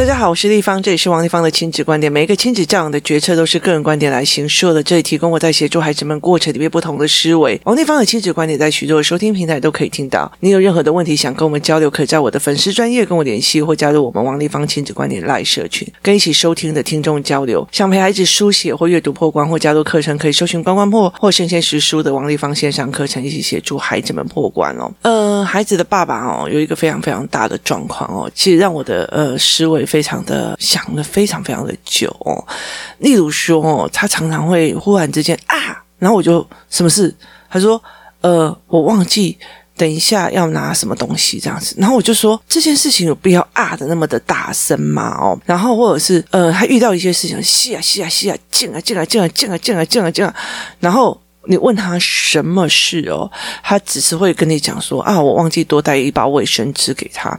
大家好，我是丽芳，这里是王立芳的亲子观点。每一个亲子教养的决策都是个人观点来形塑的，这里提供我在协助孩子们过程里面不同的思维。王立芳的亲子观点在许多的收听平台都可以听到。你有任何的问题想跟我们交流，可以在我的粉丝专业跟我联系，或加入我们王立芳亲子观点赖社群，跟一起收听的听众交流。想陪孩子书写或阅读破关，或加入课程，可以搜寻关关破或圣贤识书的王立芳线上课程，一起协助孩子们破关哦。呃，孩子的爸爸哦，有一个非常非常大的状况哦，其实让我的呃思维。非常的想了非常非常的久哦，例如说，他常常会忽然之间啊，然后我就什么事？他说呃，我忘记等一下要拿什么东西这样子，然后我就说这件事情有必要啊的那么的大声吗？哦，然后或者是呃，他遇到一些事情，吸啊吸啊吸啊，进啊进来进来进来进来进来进来，然后。你问他什么事哦，他只是会跟你讲说啊，我忘记多带一包卫生纸给他，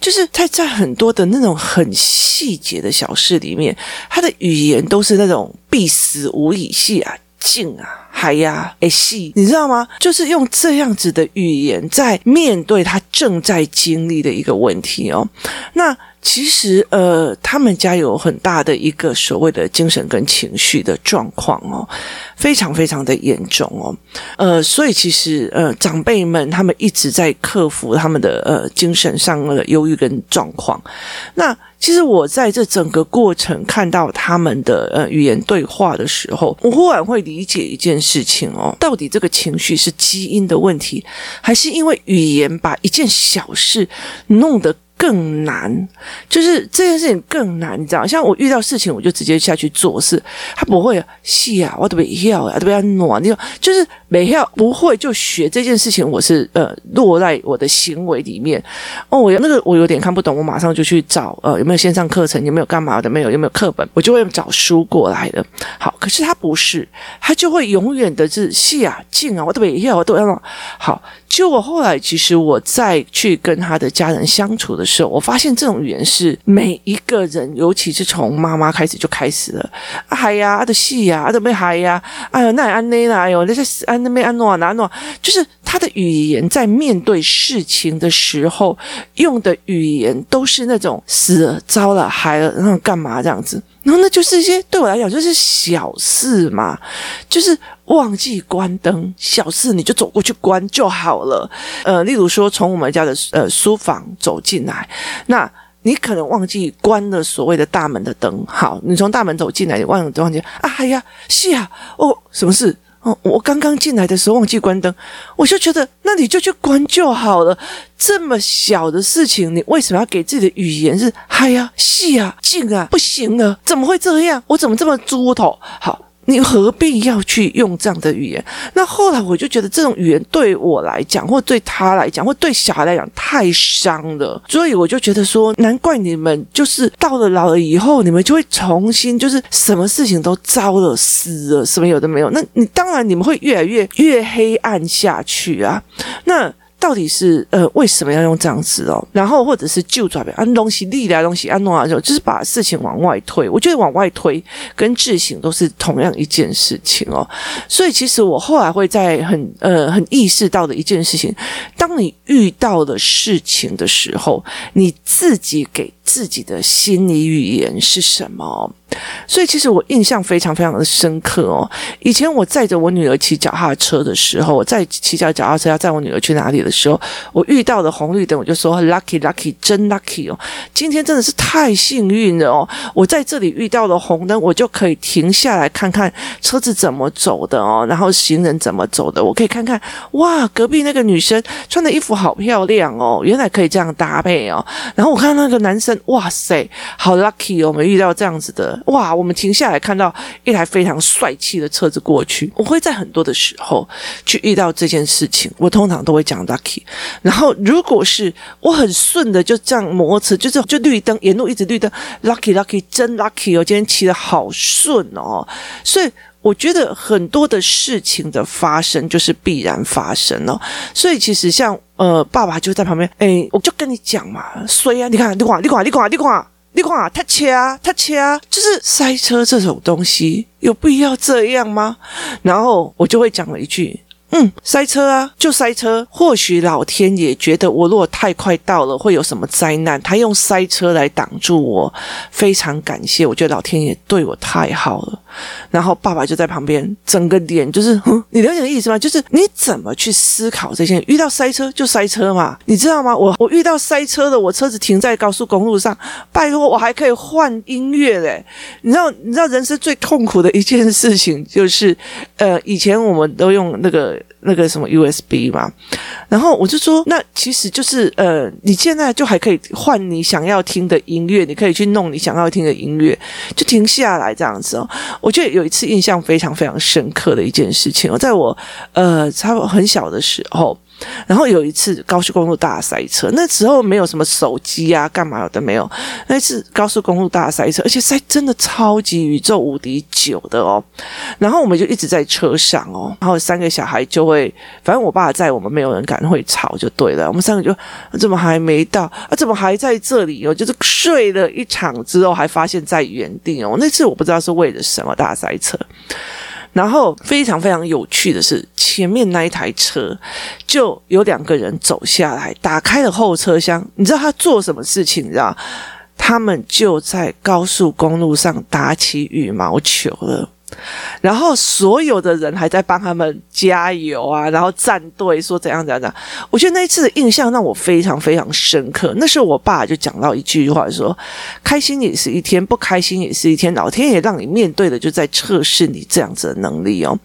就是他在很多的那种很细节的小事里面，他的语言都是那种必死无疑系啊，静啊，还呀，哎戏，你知道吗？就是用这样子的语言在面对他正在经历的一个问题哦，那。其实，呃，他们家有很大的一个所谓的精神跟情绪的状况哦，非常非常的严重哦，呃，所以其实，呃，长辈们他们一直在克服他们的呃精神上的忧郁跟状况。那其实我在这整个过程看到他们的呃语言对话的时候，我忽然会理解一件事情哦，到底这个情绪是基因的问题，还是因为语言把一件小事弄得更难，就是这件事情更难，你知道？像我遇到事情，我就直接下去做事，他不会啊，是啊，我都没要啊，都没要暖，你就是没要，不会就学这件事情，我是呃落在我的行为里面。哦，我那个我有点看不懂，我马上就去找呃有没有线上课程，有没有干嘛的，没有有没有课本，我就会找书过来的。好，可是他不是，他就会永远的是是啊，静啊，我都没要，我都要暖。好，就我后来其实我再去跟他的家人相处的时候。我发现这种语言是每一个人，尤其是从妈妈开始就开始了。啊嗨呀，啊的戏呀，啊的没嗨呀，哎呦那安内啦，哎呦那些安那没安诺啊哪诺，就是他的语言在面对事情的时候用的语言都是那种死了、糟了、嗨了，然后干嘛这样子。然后那就是一些对我来讲就是小事嘛，就是忘记关灯，小事你就走过去关就好了。呃，例如说从我们家的呃书房走进来，那你可能忘记关了所谓的大门的灯。好，你从大门走进来，你忘了忘记啊？哎呀，是啊，哦，什么事？哦，我刚刚进来的时候忘记关灯，我就觉得那你就去关就好了。这么小的事情，你为什么要给自己的语言是嗨呀、细呀、静啊？不行啊，怎么会这样？我怎么这么猪头？好。你何必要去用这样的语言？那后来我就觉得这种语言对我来讲，或对他来讲，或对小孩来讲太伤了。所以我就觉得说，难怪你们就是到了老了以后，你们就会重新就是什么事情都糟了、死了，什么有的没有。那你当然你们会越来越越黑暗下去啊。那。到底是呃为什么要用这样子哦？然后或者是就转变安东西立来东西安弄啊，就就是把事情往外推。我觉得往外推跟自省都是同样一件事情哦。所以其实我后来会在很呃很意识到的一件事情，当你遇到的事情的时候，你自己给自己的心理语言是什么？所以其实我印象非常非常的深刻哦。以前我载着我女儿骑脚踏车的时候，我在骑脚脚踏车要载我女儿去哪里的时候，我遇到的红绿灯，我就说 lucky lucky 真 lucky 哦，今天真的是太幸运了哦。我在这里遇到了红灯，我就可以停下来看看车子怎么走的哦，然后行人怎么走的，我可以看看哇，隔壁那个女生穿的衣服好漂亮哦，原来可以这样搭配哦。然后我看到那个男生，哇塞，好 lucky 哦，我们遇到这样子的。哇！我们停下来看到一台非常帅气的车子过去。我会在很多的时候去遇到这件事情，我通常都会讲 lucky。然后如果是我很顺的就这样摩托车，就是就绿灯沿路一直绿灯，lucky lucky 真 lucky 哦，今天骑得好顺哦。所以我觉得很多的事情的发生就是必然发生哦。所以其实像呃爸爸就在旁边，哎，我就跟你讲嘛，所以啊，你看，你看，你看，你看，你看。你看，他切啊，他切啊，就是塞车这种东西，有必要这样吗？然后我就会讲了一句：“嗯，塞车啊，就塞车。或许老天爷觉得我如果太快到了会有什么灾难，他用塞车来挡住我。非常感谢，我觉得老天爷对我太好了。然后爸爸就在旁边，整个脸就是，哼，你了解的意思吗？就是你怎么去思考这些？遇到塞车就塞车嘛，你知道吗？我我遇到塞车的，我车子停在高速公路上，拜托我还可以换音乐嘞。你知道，你知道人生最痛苦的一件事情就是，呃，以前我们都用那个。那个什么 USB 嘛，然后我就说，那其实就是呃，你现在就还可以换你想要听的音乐，你可以去弄你想要听的音乐，就停下来这样子哦。我觉得有一次印象非常非常深刻的一件事情，在我呃差不多很小的时候。然后有一次高速公路大塞车，那时候没有什么手机啊，干嘛的没有。那次高速公路大塞车，而且塞真的超级宇宙无敌久的哦。然后我们就一直在车上哦，然后三个小孩就会，反正我爸在，我们没有人敢会吵就对了。我们三个就怎么还没到啊？怎么还在这里哦？就是睡了一场之后，还发现在原地哦。那次我不知道是为了什么大塞车。然后非常非常有趣的是，前面那一台车就有两个人走下来，打开了后车厢。你知道他做什么事情？你知道？他们就在高速公路上打起羽毛球了。然后所有的人还在帮他们加油啊，然后站队说怎样怎样怎样。我觉得那一次的印象让我非常非常深刻。那时候我爸就讲到一句话说：“开心也是一天，不开心也是一天。老天爷让你面对的就在测试你这样子的能力哦。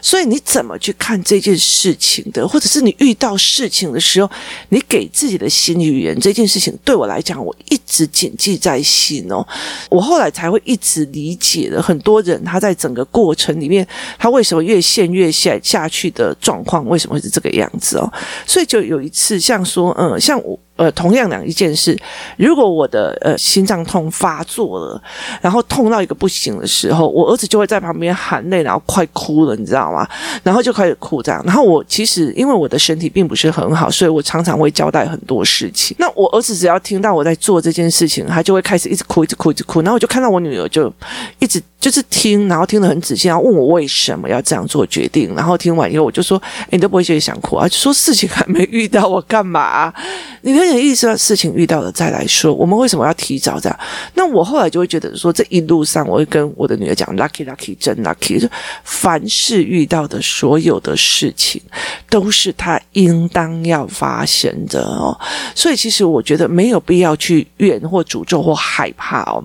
所以你怎么去看这件事情的，或者是你遇到事情的时候，你给自己的心理语言这件事情，对我来讲，我一直谨记在心哦。我后来才会一直理解了很多人他在整整个过程里面，他为什么越陷越下下去的状况，为什么会是这个样子哦？所以就有一次，像说，嗯，像我。呃，同样两一件事，如果我的呃心脏痛发作了，然后痛到一个不行的时候，我儿子就会在旁边含泪，然后快哭了，你知道吗？然后就开始哭这样。然后我其实因为我的身体并不是很好，所以我常常会交代很多事情。那我儿子只要听到我在做这件事情，他就会开始一直哭，一直哭，一直哭。然后我就看到我女儿就一直就是听，然后听得很仔细，然后问我为什么要这样做决定。然后听完以后，我就说：“诶，你都不会觉得想哭啊？就说事情还没遇到，我干嘛啊？你看。”意思事情遇到了再来说，我们为什么要提早这样？那我后来就会觉得说，这一路上我会跟我的女儿讲，lucky lucky 真 lucky，就凡是遇到的所有的事情，都是他应当要发生的哦。所以其实我觉得没有必要去怨或诅咒或害怕哦。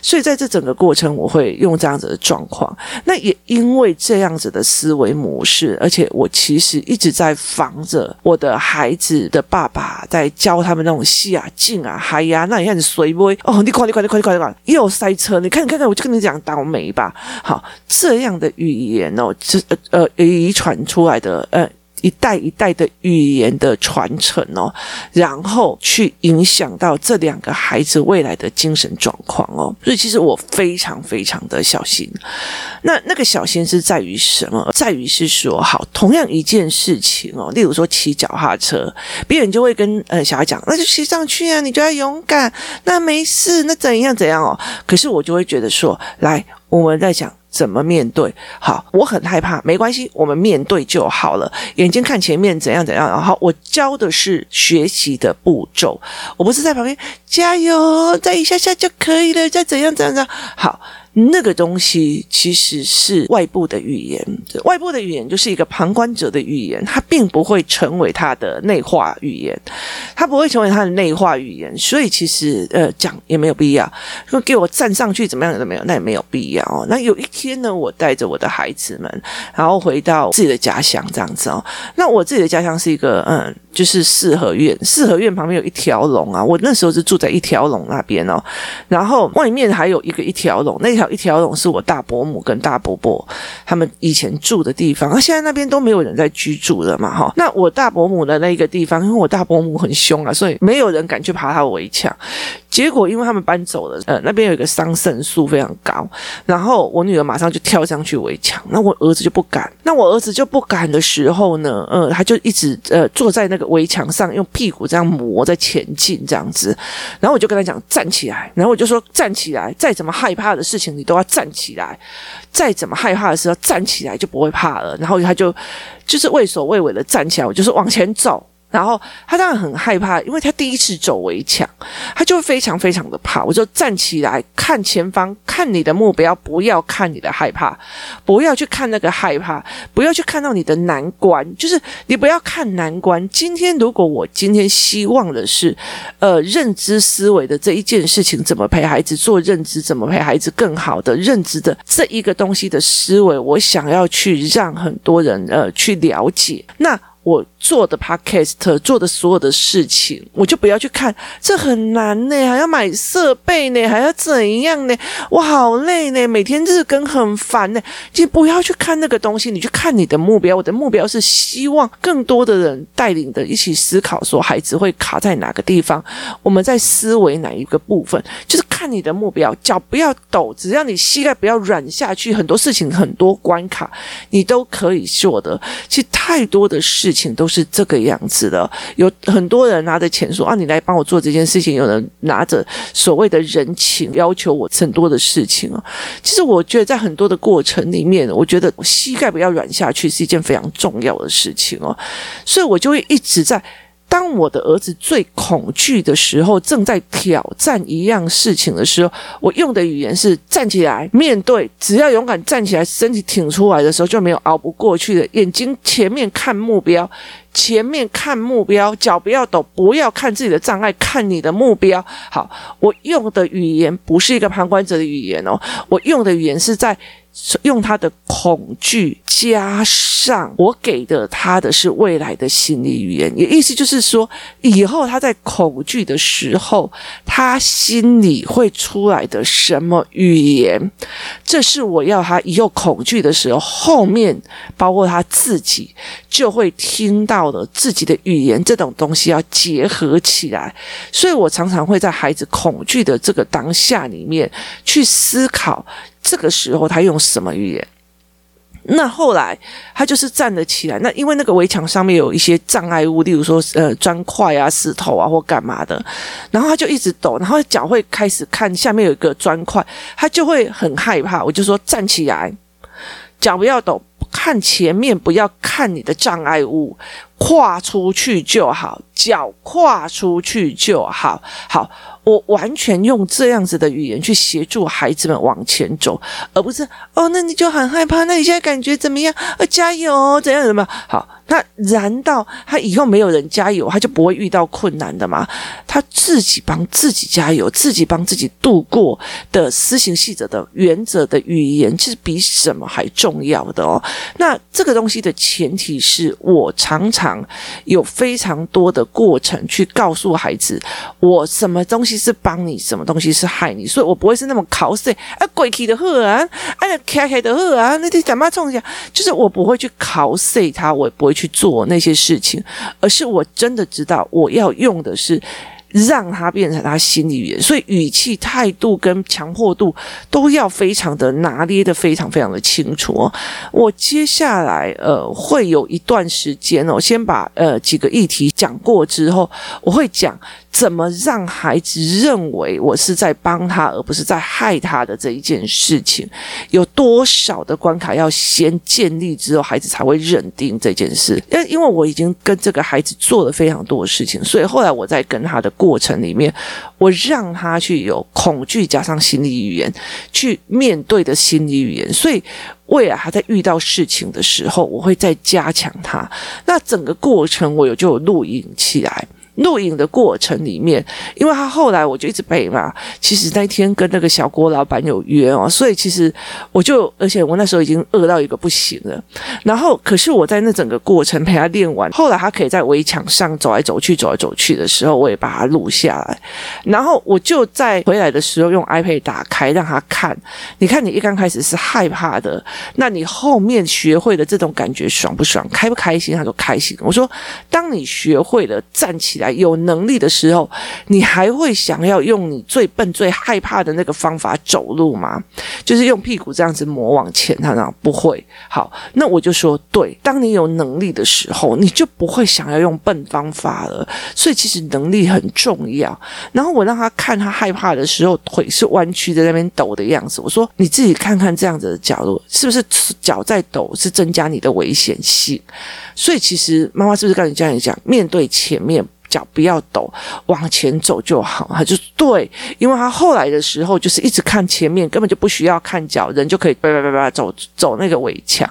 所以在这整个过程，我会用这样子的状况。那也因为这样子的思维模式，而且我其实一直在防着我的孩子的爸爸在教。他们那种戏啊、劲啊、嗨呀，那你看你随波哦，你快点、快点、快点、快点，又塞车，你看、你看看，我就跟你讲倒霉吧。好，这样的语言哦，这呃遗传出来的呃。一代一代的语言的传承哦，然后去影响到这两个孩子未来的精神状况哦，所以其实我非常非常的小心。那那个小心是在于什么？在于是说，好，同样一件事情哦，例如说骑脚踏车，别人就会跟呃小孩讲，那就骑上去啊，你就要勇敢，那没事，那怎样怎样哦。可是我就会觉得说，来，我们在讲。怎么面对？好，我很害怕，没关系，我们面对就好了。眼睛看前面，怎样怎样。然后我教的是学习的步骤，我不是在旁边加油，再一下下就可以了，再怎样怎样怎样。好。那个东西其实是外部的语言，外部的语言就是一个旁观者的语言，它并不会成为他的内化语言，它不会成为他的内化语言，所以其实呃讲也没有必要，说给我站上去怎么样都没有，那也没有必要哦。那有一天呢，我带着我的孩子们，然后回到自己的家乡这样子哦，那我自己的家乡是一个嗯。就是四合院，四合院旁边有一条龙啊！我那时候是住在一条龙那边哦，然后外面还有一个一条龙，那条一条龙是我大伯母跟大伯伯他们以前住的地方，而现在那边都没有人在居住了嘛，哈。那我大伯母的那个地方，因为我大伯母很凶啊，所以没有人敢去爬他围墙。结果因为他们搬走了，呃，那边有一个桑葚树非常高，然后我女儿马上就跳上去围墙，那我儿子就不敢，那我儿子就不敢的时候呢，呃，他就一直呃坐在那个。围墙上，用屁股这样磨在前进这样子。然后我就跟他讲站起来，然后我就说站起来，再怎么害怕的事情你都要站起来，再怎么害怕的时候站起来就不会怕了。然后他就就是畏首畏尾的站起来，我就说往前走。然后他当然很害怕，因为他第一次走围墙，他就会非常非常的怕。我就站起来，看前方，看你的目标，不要看你的害怕，不要去看那个害怕，不要去看到你的难关，就是你不要看难关。今天如果我今天希望的是，呃，认知思维的这一件事情，怎么陪孩子做认知，怎么陪孩子更好的认知的这一个东西的思维，我想要去让很多人呃去了解那。我做的 podcast 做的所有的事情，我就不要去看，这很难呢，还要买设备呢，还要怎样呢？我好累呢，每天日更很烦呢。你不要去看那个东西，你去看你的目标。我的目标是希望更多的人带领的一起思考，说孩子会卡在哪个地方，我们在思维哪一个部分，就是看你的目标，脚不要抖，只要你膝盖不要软下去，很多事情很多关卡你都可以做的。其实太多的。事情都是这个样子的，有很多人拿着钱说啊，你来帮我做这件事情；有人拿着所谓的人情要求我很多的事情啊。其实我觉得在很多的过程里面，我觉得膝盖不要软下去是一件非常重要的事情哦，所以我就会一直在。当我的儿子最恐惧的时候，正在挑战一样事情的时候，我用的语言是站起来面对。只要勇敢站起来，身体挺出来的时候，就没有熬不过去的。眼睛前面看目标，前面看目标，脚不要抖，不要看自己的障碍，看你的目标。好，我用的语言不是一个旁观者的语言哦，我用的语言是在。用他的恐惧加上我给的他的是未来的心理语言，也意思就是说，以后他在恐惧的时候，他心里会出来的什么语言？这是我要他以后恐惧的时候，后面包括他自己就会听到到了自己的语言，这种东西要结合起来。所以我常常会在孩子恐惧的这个当下里面去思考。这个时候他用什么语言？那后来他就是站了起来。那因为那个围墙上面有一些障碍物，例如说呃砖块啊、石头啊或干嘛的，然后他就一直抖，然后脚会开始看下面有一个砖块，他就会很害怕。我就说站起来，脚不要抖，看前面，不要看你的障碍物，跨出去就好，脚跨出去就好，好。我完全用这样子的语言去协助孩子们往前走，而不是哦，那你就很害怕，那你现在感觉怎么样？呃，加油，怎样怎么样？好。那难道他以后没有人加油，他就不会遇到困难的吗？他自己帮自己加油，自己帮自己度过的施行细则的原则的语言，其实比什么还重要的哦。那这个东西的前提是我常常有非常多的过程去告诉孩子，我什么东西是帮你，什么东西是害你，所以我不会是那么考试啊，鬼气的喝啊，哎，开开的喝啊，那你干嘛冲一下？就是我不会去考试他，我也不会。去做那些事情，而是我真的知道我要用的是让他变成他心理语言，所以语气、态度跟强迫度都要非常的拿捏的非常非常的清楚哦。我接下来呃会有一段时间哦，先把呃几个议题讲过之后，我会讲。怎么让孩子认为我是在帮他，而不是在害他的这一件事情？有多少的关卡要先建立之后，孩子才会认定这件事？因因为我已经跟这个孩子做了非常多的事情，所以后来我在跟他的过程里面，我让他去有恐惧加上心理语言去面对的心理语言，所以未来他在遇到事情的时候，我会再加强他。那整个过程我有就有录影起来。录影的过程里面，因为他后来我就一直背嘛。其实那天跟那个小郭老板有约哦，所以其实我就，而且我那时候已经饿到一个不行了。然后，可是我在那整个过程陪他练完，后来他可以在围墙上走来走去、走来走去的时候，我也把它录下来。然后我就在回来的时候用 iPad 打开让他看。你看，你一刚开始是害怕的，那你后面学会的这种感觉爽不爽？开不开心？他说开心。我说，当你学会了站起来。有能力的时候，你还会想要用你最笨、最害怕的那个方法走路吗？就是用屁股这样子磨往前，他讲不会。好，那我就说，对，当你有能力的时候，你就不会想要用笨方法了。所以其实能力很重要。然后我让他看他害怕的时候，腿是弯曲在那边抖的样子。我说你自己看看这样子的角度，是不是脚在抖，是增加你的危险性？所以其实妈妈是不是跟你这样讲，面对前面。脚不要抖，往前走就好。他就对，因为他后来的时候就是一直看前面，根本就不需要看脚，人就可以 叭叭叭叭走走那个围墙。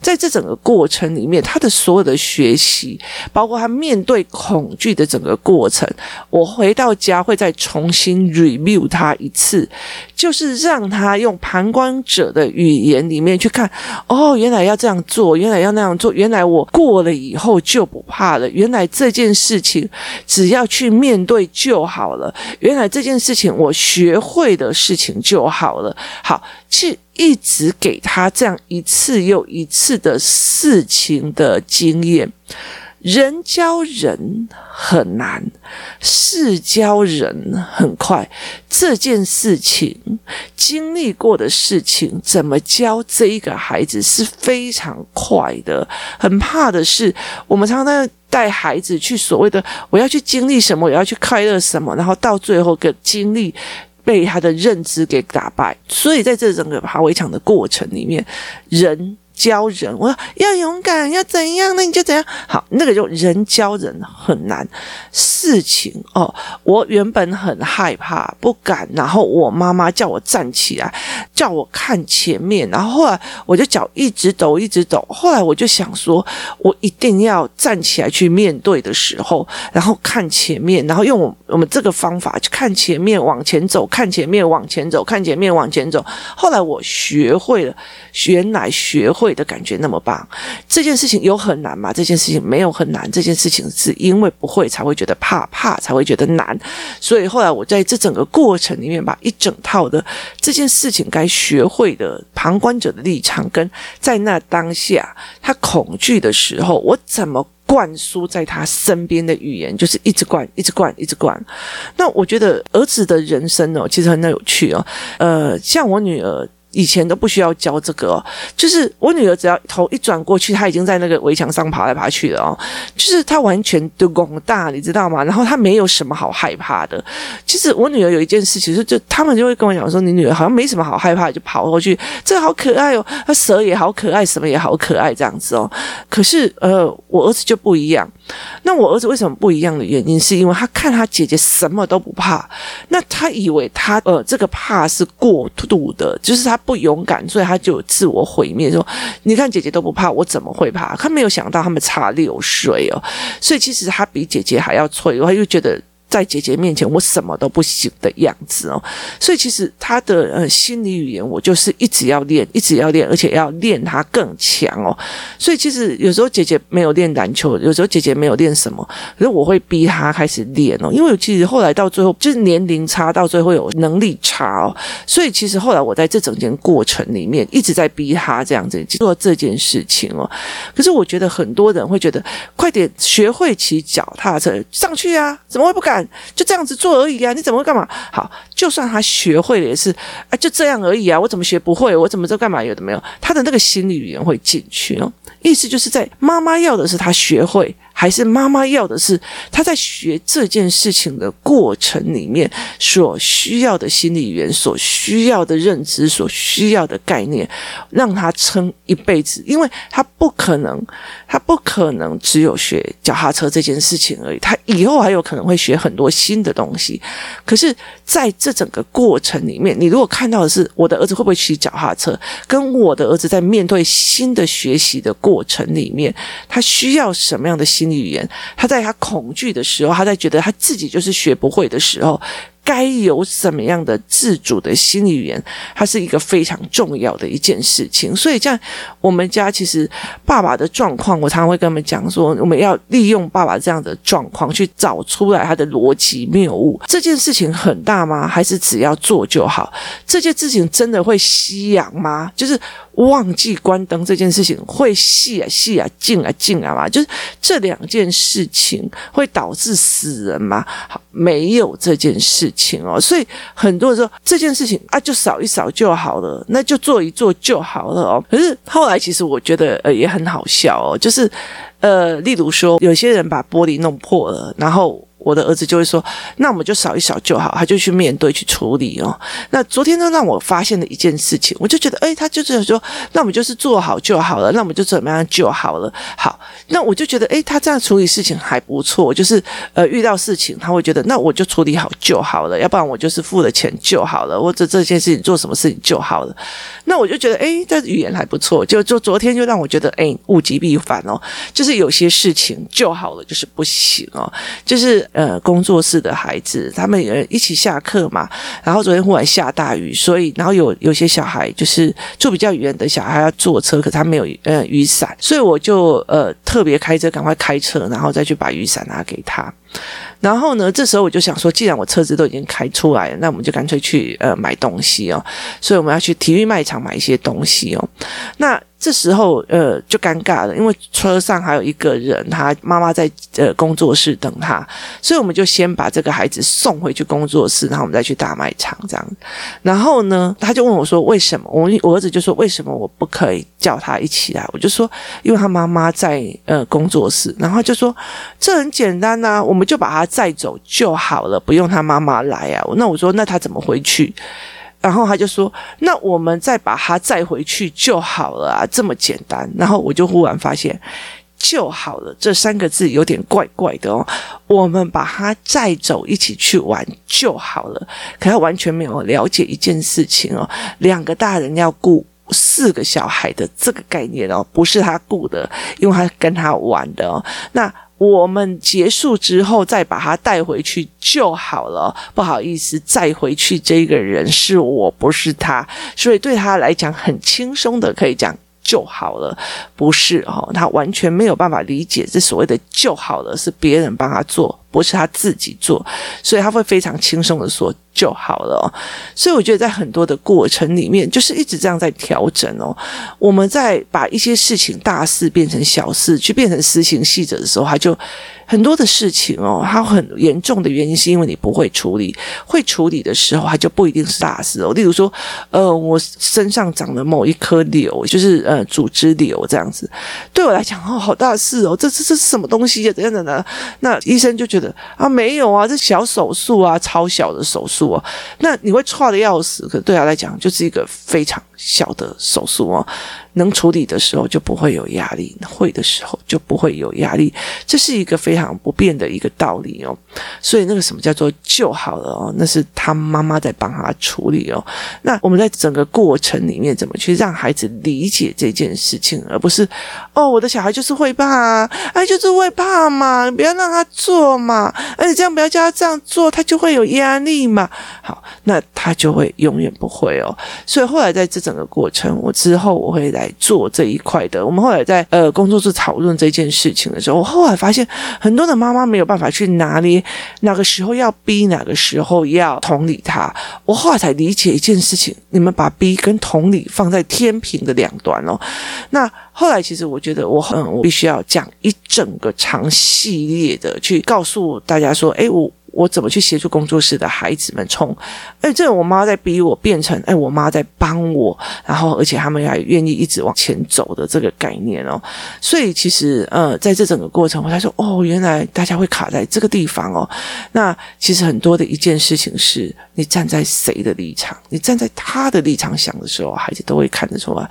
在这整个过程里面，他的所有的学习，包括他面对恐惧的整个过程，我回到家会再重新 review 他一次，就是让他用旁观者的语言里面去看，哦，原来要这样做，原来要那样做，原来我过了以后就不怕了，原来这件事情。只要去面对就好了。原来这件事情我学会的事情就好了。好，去一直给他这样一次又一次的事情的经验。人教人很难，事教人很快。这件事情经历过的事情，怎么教这一个孩子是非常快的。很怕的是，我们常常在带孩子去所谓的我要去经历什么，我要去快乐什么，然后到最后个经历被他的认知给打败。所以在这整个爬围墙的过程里面，人。教人，我要勇敢，要怎样？那你就怎样。好，那个就人教人很难。事情哦，我原本很害怕，不敢，然后我妈妈叫我站起来，叫我看前面，然后后来我就脚一直抖，一直抖。后来我就想说，我一定要站起来去面对的时候，然后看前面，然后用我我们这个方法去看前面，往前走，看前面，往前走，看前面，往前走。后来我学会了，原来学会。的感觉那么棒，这件事情有很难吗？这件事情没有很难，这件事情是因为不会才会觉得怕，怕才会觉得难。所以后来我在这整个过程里面，把一整套的这件事情该学会的旁观者的立场，跟在那当下他恐惧的时候，我怎么灌输在他身边的语言，就是一直灌，一直灌，一直灌。那我觉得儿子的人生哦，其实很有趣哦。呃，像我女儿。以前都不需要教这个哦，就是我女儿只要头一转过去，她已经在那个围墙上爬来爬去了哦，就是她完全的广大，你知道吗？然后她没有什么好害怕的。其实我女儿有一件事情，就就他们就会跟我讲说，你女儿好像没什么好害怕，就跑过去，这好可爱哦，她蛇也好可爱，什么也好可爱这样子哦。可是呃，我儿子就不一样。那我儿子为什么不一样的原因，是因为他看他姐姐什么都不怕，那他以为他呃这个怕是过度的，就是他。不勇敢，所以他就自我毁灭。说：“你看姐姐都不怕，我怎么会怕？”他没有想到他们差六岁哦，所以其实他比姐姐还要脆弱，他又觉得。在姐姐面前，我什么都不行的样子哦，所以其实他的呃心理语言，我就是一直要练，一直要练，而且要练他更强哦。所以其实有时候姐姐没有练篮球，有时候姐姐没有练什么，可是我会逼他开始练哦。因为其实后来到最后，就是年龄差到最后有能力差哦。所以其实后来我在这整件过程里面一直在逼他这样子做这件事情哦。可是我觉得很多人会觉得，快点学会骑脚踏车上去啊，怎么会不敢？就这样子做而已啊！你怎么会干嘛？好，就算他学会了也是啊，就这样而已啊！我怎么学不会？我怎么知道干嘛？有的没有，他的那个心理语言会进去哦。意思就是在妈妈要的是他学会。还是妈妈要的是他在学这件事情的过程里面所需要的心理语言、所需要的认知、所需要的概念，让他撑一辈子，因为他不可能，他不可能只有学脚踏车这件事情而已，他以后还有可能会学很多新的东西。可是，在这整个过程里面，你如果看到的是我的儿子会不会骑脚踏车，跟我的儿子在面对新的学习的过程里面，他需要什么样的心语言，他在他恐惧的时候，他在觉得他自己就是学不会的时候，该有什么样的自主的心理语言，它是一个非常重要的一件事情。所以，像我们家其实爸爸的状况，我常常会跟他们讲说，我们要利用爸爸这样的状况去找出来他的逻辑谬误。这件事情很大吗？还是只要做就好？这件事情真的会吸氧吗？就是。忘记关灯这件事情会细啊细啊静啊静啊嘛，就是这两件事情会导致死人吗？没有这件事情情哦。所以很多人说这件事情啊，就扫一扫就好了，那就做一做就好了哦。可是后来其实我觉得呃也很好笑哦，就是呃，例如说有些人把玻璃弄破了，然后。我的儿子就会说：“那我们就扫一扫就好。”他就去面对去处理哦。那昨天呢，让我发现了一件事情，我就觉得，哎，他就是说，那我们就是做好就好了，那我们就怎么样就好了。好，那我就觉得，哎，他这样处理事情还不错。就是呃，遇到事情他会觉得，那我就处理好就好了，要不然我就是付了钱就好了，或者这件事情做什么事情就好了。那我就觉得，哎，这语言还不错。就就昨天就让我觉得，哎，物极必反哦，就是有些事情就好了，就是不行哦，就是。呃，工作室的孩子，他们呃一起下课嘛，然后昨天忽然下大雨，所以然后有有些小孩就是住比较远的小孩要坐车，可他没有呃雨伞，所以我就呃特别开车，赶快开车，然后再去把雨伞拿给他。然后呢，这时候我就想说，既然我车子都已经开出来了，那我们就干脆去呃买东西哦。所以我们要去体育卖场买一些东西哦。那这时候呃就尴尬了，因为车上还有一个人，他妈妈在呃工作室等他，所以我们就先把这个孩子送回去工作室，然后我们再去大卖场这样。然后呢，他就问我说：“为什么？”我我儿子就说：“为什么我不可以叫他一起来？”我就说：“因为他妈妈在呃工作室。”然后就说：“这很简单呐，我们就把他再走就好了，不用他妈妈来啊。”那我说：“那他怎么回去？”然后他就说：“那我们再把他载回去就好了啊，这么简单。”然后我就忽然发现“就好了”这三个字有点怪怪的哦。我们把他载走，一起去玩就好了。可他完全没有了解一件事情哦，两个大人要顾四个小孩的这个概念哦，不是他顾的，因为他跟他玩的哦。那。我们结束之后再把他带回去就好了。不好意思，再回去这个人是我，不是他，所以对他来讲很轻松的可以讲就好了。不是哦，他完全没有办法理解这所谓的就好了，是别人帮他做，不是他自己做，所以他会非常轻松的说。就好了哦，所以我觉得在很多的过程里面，就是一直这样在调整哦。我们在把一些事情大事变成小事，去变成施行细则的时候，他就很多的事情哦，它很严重的原因是因为你不会处理，会处理的时候，它就不一定是大事哦。例如说，呃，我身上长了某一颗瘤，就是呃组织瘤这样子，对我来讲哦，好大事哦，这这这是什么东西呀？怎样的？那医生就觉得啊，没有啊，这小手术啊，超小的手术啊。那你会错的要死，可对他来讲就是一个非常小的手术哦。能处理的时候就不会有压力，会的时候就不会有压力，这是一个非常不变的一个道理哦。所以那个什么叫做就好了哦，那是他妈妈在帮他处理哦。那我们在整个过程里面怎么去让孩子理解这件事情，而不是哦，我的小孩就是会怕啊，哎，就是会怕嘛，你不要让他做嘛，而且这样不要叫他这样做，他就会有压力嘛。好，那他就会永远不会哦。所以后来在这整个过程，我之后我会来。来做这一块的，我们后来在呃工作室讨论这件事情的时候，我后来发现很多的妈妈没有办法去拿捏哪个时候要逼，哪个时候要同理他。我后来才理解一件事情：你们把逼跟同理放在天平的两端哦。那后来其实我觉得我很我必须要讲一整个长系列的去告诉大家说，哎我。我怎么去协助工作室的孩子们从，哎，这我妈在逼我变成，哎，我妈在帮我，然后而且他们还愿意一直往前走的这个概念哦。所以其实，呃，在这整个过程，我才说，哦，原来大家会卡在这个地方哦。那其实很多的一件事情是，你站在谁的立场，你站在他的立场想的时候，孩子都会看得出来。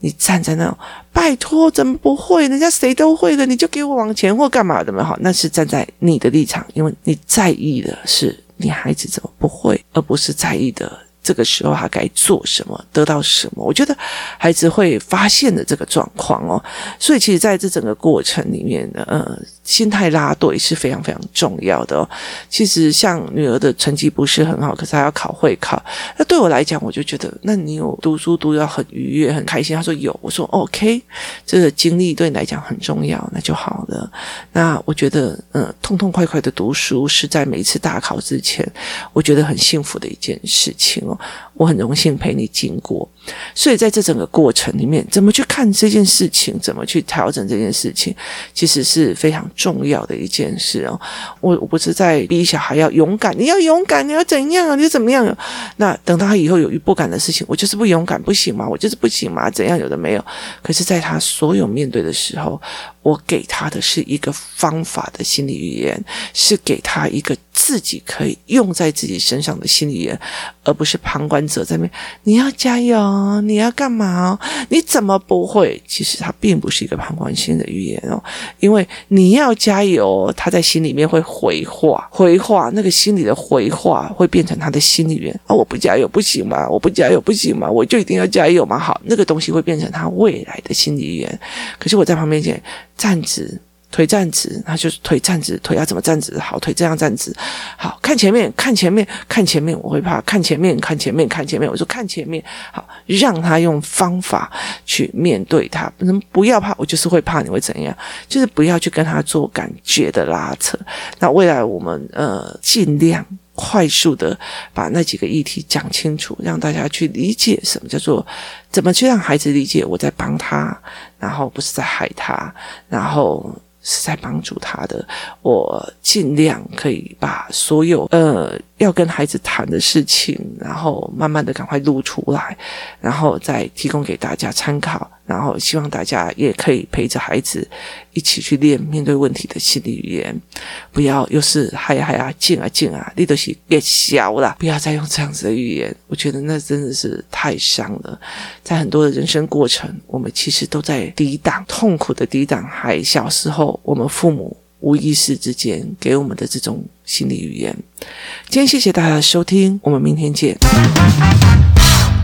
你站在那，拜托，怎么不会？人家谁都会的，你就给我往前或干嘛的嘛？好，那是站在你的立场，因为你在意的是你孩子怎么不会，而不是在意的。这个时候他该做什么，得到什么？我觉得孩子会发现的这个状况哦，所以其实在这整个过程里面呢，呃，心态拉对是非常非常重要的哦。其实像女儿的成绩不是很好，可是她要考会考，那对我来讲，我就觉得，那你有读书读得很愉悦、很开心。他说有，我说 OK，这个经历对你来讲很重要，那就好了。那我觉得，嗯、痛痛快快的读书是在每一次大考之前，我觉得很幸福的一件事情哦。我很荣幸陪你经过，所以在这整个过程里面，怎么去看这件事情，怎么去调整这件事情，其实是非常重要的一件事哦。我我不是在逼小孩要勇敢，你要勇敢，你要怎样啊？你怎么样？那等到他以后有不敢的事情，我就是不勇敢，不行吗？我就是不行吗？怎样有的没有？可是，在他所有面对的时候，我给他的是一个方法的心理语言，是给他一个。自己可以用在自己身上的心理言，而不是旁观者在那边。你要加油，你要干嘛？你怎么不会？其实他并不是一个旁观性的语言哦，因为你要加油，他在心里面会回话，回话那个心里的回话会变成他的心理语言啊！我不加油不行吗？我不加油不行吗？我就一定要加油吗？好，那个东西会变成他未来的心理语言。可是我在旁边讲站直。腿站直，那就是腿站直，腿要怎么站直？好，腿这样站直。好，看前面，看前面，看前面，我会怕。看前面，看前面，看前面。我说看前面。好，让他用方法去面对他。不能不要怕，我就是会怕，你会怎样？就是不要去跟他做感觉的拉扯。那未来我们呃尽量快速的把那几个议题讲清楚，让大家去理解什么叫做怎么去让孩子理解我在帮他，然后不是在害他，然后。是在帮助他的，我尽量可以把所有呃要跟孩子谈的事情，然后慢慢的赶快录出来，然后再提供给大家参考。然后希望大家也可以陪着孩子一起去练面对问题的心理语言，不要又是嗨呀嗨呀静啊静啊，你都是变小了，不要再用这样子的语言，我觉得那真的是太伤了。在很多的人生过程，我们其实都在抵挡痛苦的抵挡，还小时候我们父母无意识之间给我们的这种心理语言。今天谢谢大家的收听，我们明天见。